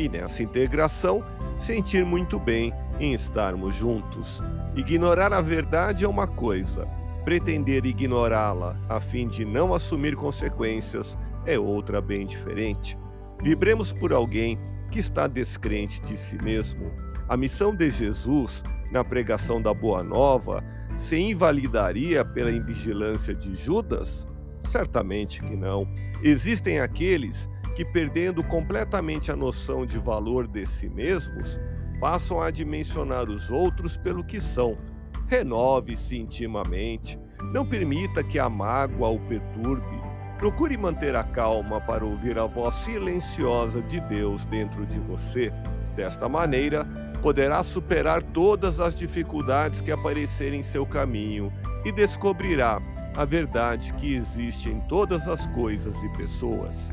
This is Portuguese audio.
e nessa integração sentir muito bem em estarmos juntos. Ignorar a verdade é uma coisa, Pretender ignorá-la a fim de não assumir consequências é outra bem diferente. Vibremos por alguém que está descrente de si mesmo. A missão de Jesus na pregação da Boa Nova se invalidaria pela invigilância de Judas? Certamente que não. Existem aqueles que, perdendo completamente a noção de valor de si mesmos, passam a dimensionar os outros pelo que são Renove-se intimamente. Não permita que a mágoa o perturbe. Procure manter a calma para ouvir a voz silenciosa de Deus dentro de você. Desta maneira, poderá superar todas as dificuldades que aparecerem em seu caminho e descobrirá a verdade que existe em todas as coisas e pessoas.